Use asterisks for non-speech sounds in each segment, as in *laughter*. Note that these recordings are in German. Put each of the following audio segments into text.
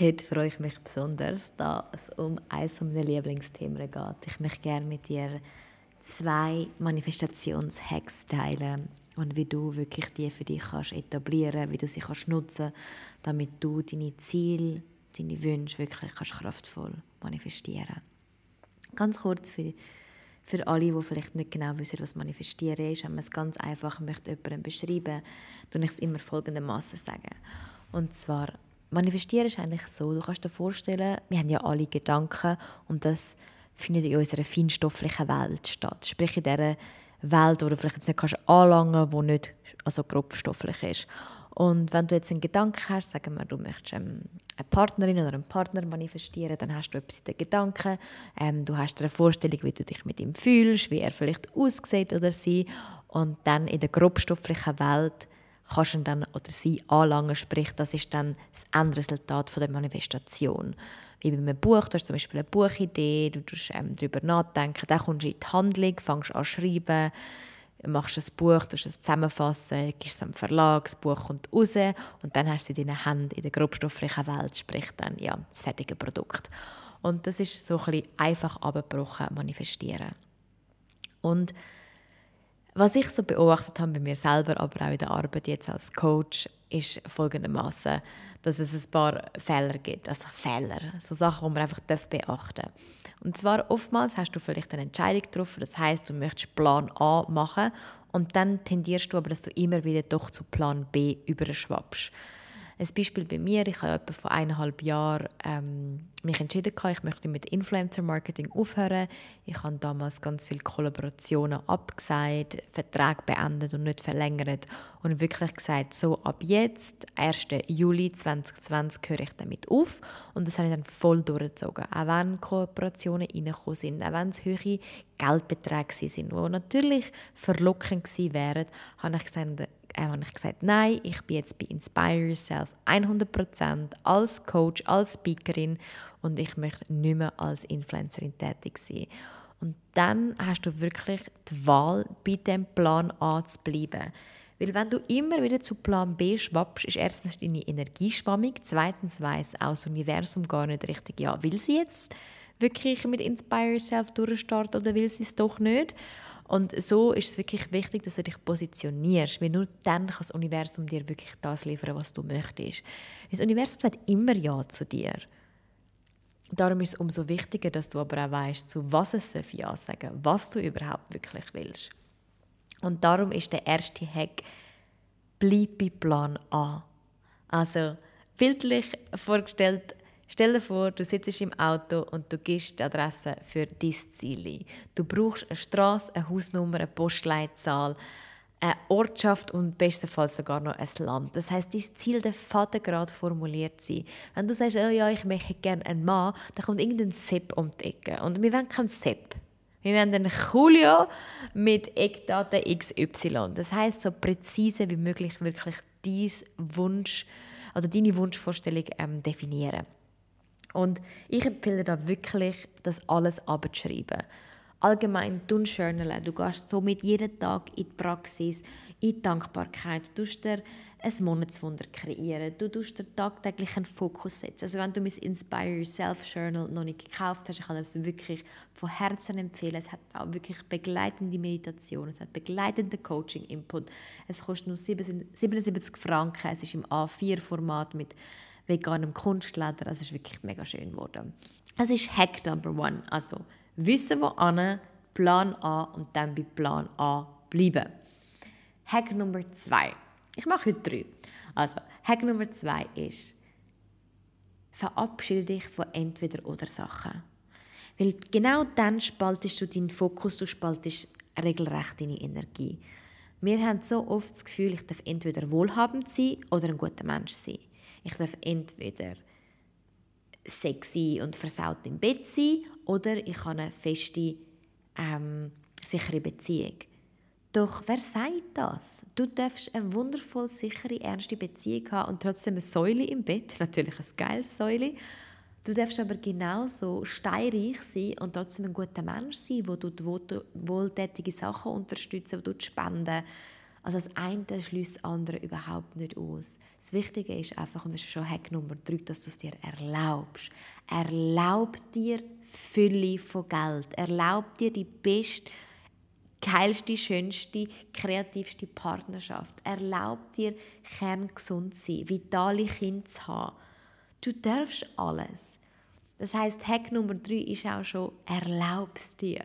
Heute freue ich mich besonders, da es um eines meiner Lieblingsthemen geht. Ich möchte gerne mit dir zwei Manifestationshacks teilen und wie du wirklich die für dich kannst etablieren, wie du sie kannst nutzen, damit du deine Ziele, deine Wünsche wirklich kannst kraftvoll manifestieren. Ganz kurz für für alle, die vielleicht nicht genau wissen, was manifestieren ist, wenn man es ganz einfach möchte jemandem beschreiben, möchte ich es immer folgendermaßen sagen. Und zwar Manifestieren ist eigentlich so, du kannst dir vorstellen, wir haben ja alle Gedanken und das findet in unserer feinstofflichen Welt statt. Sprich in dieser Welt, wo du vielleicht jetzt nicht anlangen kannst, die nicht also grobstofflich ist. Und wenn du jetzt einen Gedanken hast, sagen wir, du möchtest ähm, eine Partnerin oder einen Partner manifestieren, dann hast du etwas in den Gedanken. Ähm, du hast eine Vorstellung, wie du dich mit ihm fühlst, wie er vielleicht aussieht oder sie. Und dann in der grobstofflichen Welt kannst du dann oder sie anlangen, sprich, das ist dann das Endresultat von der Manifestation. Wie bei einem Buch, du hast zum Beispiel eine Buchidee, du musst ähm, darüber nachdenken, dann kommst du in die Handlung, fängst an zu schreiben, machst ein Buch, du es zusammenfassen, gibst es am Verlag, das Buch kommt raus und dann hast du es in deinen Händen in der grobstofflichen Welt, sprich dann ja, das fertige Produkt. Und das ist so ein bisschen einfach abgebrochen manifestieren. Und was ich so beobachtet habe bei mir selber, aber auch in der Arbeit jetzt als Coach, ist folgendermaßen, dass es ein paar Fehler gibt, also Fehler, so Sachen, die man einfach beachten darf. Und zwar oftmals hast du vielleicht eine Entscheidung getroffen, das heißt, du möchtest Plan A machen und dann tendierst du aber, dass du immer wieder doch zu Plan B überschwappst. Ein Beispiel bei mir, ich habe etwa vor eineinhalb Jahren ähm, mich entschieden, ich möchte mit Influencer-Marketing aufhören. Ich habe damals ganz viele Kollaborationen abgesagt, Verträge beendet und nicht verlängert und wirklich gesagt, so ab jetzt, 1. Juli 2020, höre ich damit auf und das habe ich dann voll durchgezogen. Auch wenn Kooperationen reingekommen sind, auch wenn es hohe Geldbeträge sind, die natürlich verlockend gewesen wären, habe ich gesagt, äh, habe ich gesagt, nein, ich bin jetzt bei Inspire Yourself 100% als Coach, als Speakerin und ich möchte nicht mehr als Influencerin tätig sein. Und dann hast du wirklich die Wahl, bei dem Plan A zu bleiben. Weil wenn du immer wieder zu Plan B schwappst, ist erstens deine Energie schwammig, zweitens weiß auch das Universum gar nicht richtig, ja, will sie jetzt wirklich mit Inspire Yourself durchstarten oder will sie es doch nicht? Und so ist es wirklich wichtig, dass du dich positionierst, weil nur dann kann das Universum dir wirklich das liefern, was du möchtest. Das Universum sagt immer Ja zu dir. Darum ist es umso wichtiger, dass du aber auch weißt, zu was es Ja sagen was du überhaupt wirklich willst. Und darum ist der erste Hack, bleib bei Plan A. Also bildlich vorgestellt, Stell dir vor, du sitzt im Auto und du gibst die Adresse für dein Ziel Du brauchst eine Straße, eine Hausnummer, eine Postleitzahl, eine Ortschaft und bestenfalls sogar noch ein Land. Das heißt, dein Ziel darf gerade formuliert sein. Wenn du sagst, oh ja, ich möchte gerne einen Mann, dann kommt irgendein Sepp um die Ecke. Und wir wollen keinen Sepp. Wir wollen einen Julio mit Eckdaten XY. Das heißt, so präzise wie möglich wirklich dein Wunsch oder deine Wunschvorstellung ähm, definieren. Und ich empfehle da wirklich, das alles abzuschreiben. Allgemein, du journalen. Du gehst somit jeden Tag in die Praxis, in die Dankbarkeit. Du tust dir ein Monatswunder kreieren. Du tust dir tagtäglich einen Fokus setzen. Also wenn du mein Inspire Yourself Journal noch nicht gekauft hast, ich kann es wirklich von Herzen empfehlen. Es hat auch wirklich begleitende Meditation, es hat begleitende Coaching-Input. Es kostet nur 77 Franken. Es ist im A4-Format mit veganem Kunstleder. Es ist wirklich mega schön geworden. Es ist Hack Number One. Also wissen, wo an, Plan A und dann bei Plan A bleiben. Hack Nummer zwei. Ich mache heute drei. Also, Hack Nummer zwei ist, verabschiede dich von entweder oder Sachen. Weil genau dann spaltest du deinen Fokus, du spaltest regelrecht deine Energie. Wir haben so oft das Gefühl, ich darf entweder wohlhabend sein oder ein guter Mensch sein. Ich darf entweder sexy und versaut im Bett sein oder ich habe eine feste, ähm, sichere Beziehung. Doch wer sagt das? Du darfst eine wundervoll sichere, ernste Beziehung haben und trotzdem eine Säule im Bett, *laughs* natürlich ein geiles Säule. Du darfst aber genauso steinreich sein und trotzdem ein guter Mensch sein, wo du wohltätige Sachen unterstützen, wo du spenden, also das eine schließt das andere überhaupt nicht aus. Das Wichtige ist einfach, und das ist schon Hack Nummer drei, dass du es dir erlaubst. Erlaub dir Fülle von Geld. Erlaub dir die beste, geilste, schönste, kreativste Partnerschaft. Erlaub dir, kerngesund zu sein, vitale Kinder zu haben. Du darfst alles. Das heißt, Hack Nummer drei ist auch schon, erlaubst dir.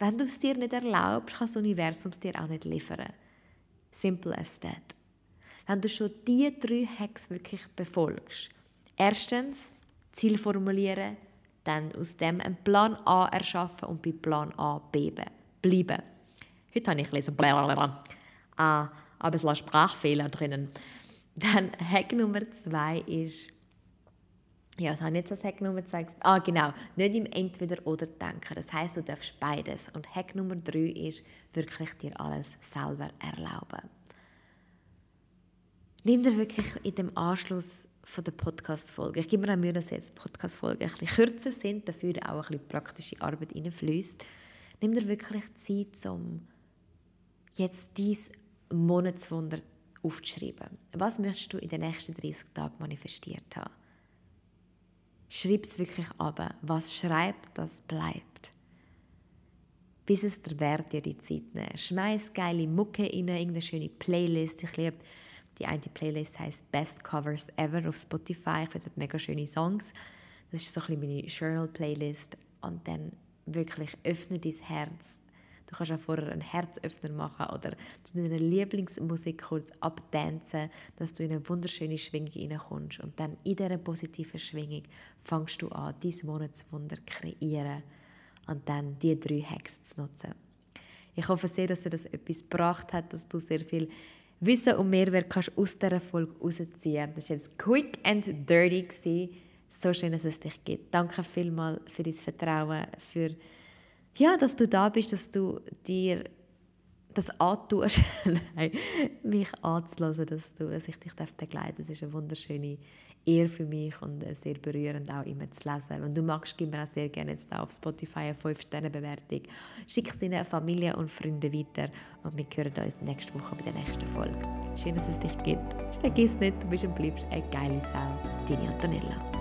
Wenn du es dir nicht erlaubst, kann das Universum es dir auch nicht liefern. Simple as that. Wenn du schon diese drei Hacks wirklich befolgst, erstens Ziel formulieren, dann aus dem einen Plan A erschaffen und bei Plan A bleiben. Heute habe ich bisschen blablabla, ah, ein bisschen Sprachfehler drinnen. Dann Hack Nummer zwei ist, ja, das habe ich jetzt als Hack Nummer 2 Ah, genau. Nicht im Entweder-Oder denken. Das heißt, du darfst beides. Und Hack Nummer 3 ist, wirklich dir alles selber erlauben. Nimm dir wirklich in dem Anschluss von der Podcast-Folge, ich gebe mir auch Mühe, dass jetzt Podcast-Folgen ein bisschen kürzer sind, dafür auch ein bisschen praktische Arbeit reinfließt. Nimm dir wirklich Zeit, um jetzt dies Monatswunder aufzuschreiben. Was möchtest du in den nächsten 30 Tagen manifestiert haben? Schreib es wirklich ab. Was schreibt, das bleibt. Bis es der Wert dir die Zeit nimmt. Schmeiß geile Mucke in irgendeine schöne Playlist. Ich liebe die eine Playlist heißt Best Covers Ever auf Spotify. Ich finde mega schöne Songs. Das ist so ein bisschen meine Journal-Playlist. Und dann wirklich öffne dein Herz Du kannst auch vorher einen Herzöffner machen oder zu deiner Lieblingsmusik kurz abtanzen, dass du in eine wunderschöne Schwingung hineinkommst. Und dann in dieser positiven Schwingung fängst du an, dieses Monatswunder zu kreieren und dann die drei Hacks zu nutzen. Ich hoffe sehr, dass dir das etwas gebracht hat, dass du sehr viel Wissen und Mehrwert kannst aus dieser Folge herausziehen Das war jetzt quick and dirty. So schön, dass es dich gibt. Danke vielmals für dein Vertrauen, für ja, dass du da bist, dass du dir das antust, *laughs* mich anzulassen, dass, du, dass ich dich begleiten darf. Das ist eine wunderschöne Ehre für mich und sehr berührend auch immer zu lesen. Wenn du magst, gib mir auch sehr gerne jetzt auf Spotify eine 5-Sterne-Bewertung. Schick es deinen Familie und Freunden weiter und wir hören uns nächste Woche bei der nächsten Folge. Schön, dass es dich gibt. Vergiss nicht, du bist und bleibst eine geile Sau. Deine Antonella.